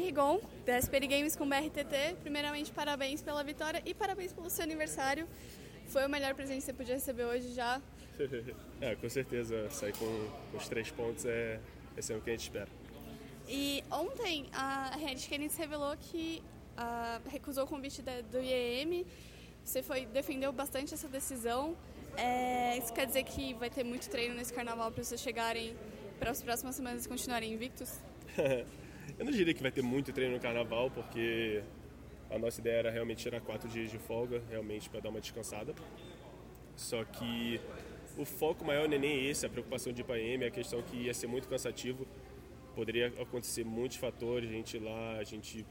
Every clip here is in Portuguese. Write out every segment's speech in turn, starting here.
Rigon, da SPR Games com BRTT. Primeiramente, parabéns pela vitória e parabéns pelo seu aniversário. Foi o melhor presente que você podia receber hoje já. é, com certeza. Sair com, com os três pontos é, é sempre o que a gente espera. E ontem a Red Canids revelou que uh, recusou o convite da, do IEM. Você foi, defendeu bastante essa decisão. É, isso quer dizer que vai ter muito treino nesse carnaval para vocês chegarem para as próximas semanas e continuarem invictos? Eu não diria que vai ter muito treino no carnaval, porque a nossa ideia era realmente tirar quatro dias de folga, realmente para dar uma descansada. Só que o foco maior não é nem esse, a preocupação de IPAM, é a questão que ia ser muito cansativo. Poderia acontecer muitos fatores, a gente ir lá, a gente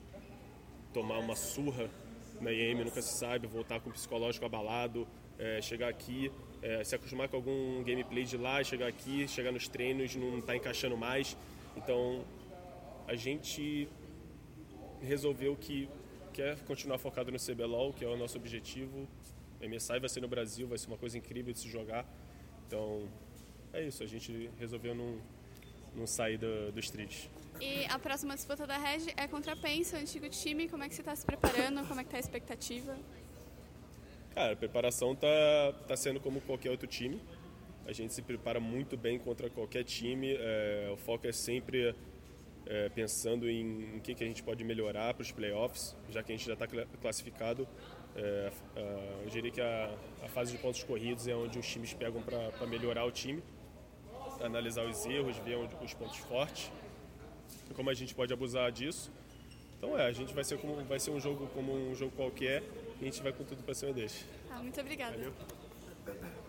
tomar uma surra na IEM, nunca se sabe, voltar com o psicológico abalado, é, chegar aqui, é, se acostumar com algum gameplay de lá, chegar aqui, chegar nos treinos, não tá encaixando mais. Então a gente resolveu que quer continuar focado no CBLOL, que é o nosso objetivo. MSI vai ser no Brasil, vai ser uma coisa incrível de se jogar. Então é isso, a gente resolveu não, não sair do, do street. E a próxima disputa da Reg é contra a Pensa, o antigo time. Como é que você está se preparando? Como é que está a expectativa? Cara, a preparação tá, tá sendo como qualquer outro time. A gente se prepara muito bem contra qualquer time. É, o foco é sempre é, pensando em, em que, que a gente pode melhorar para os playoffs, já que a gente já está classificado. É, eu diria que a, a, fase de pontos corridos é onde os times pegam para melhorar o time, analisar os erros, ver onde, os pontos fortes, como a gente pode abusar disso. Então é, a gente vai ser como vai ser um jogo como um jogo qualquer e a gente vai com tudo para cima deles. Ah, muito obrigada. Valeu.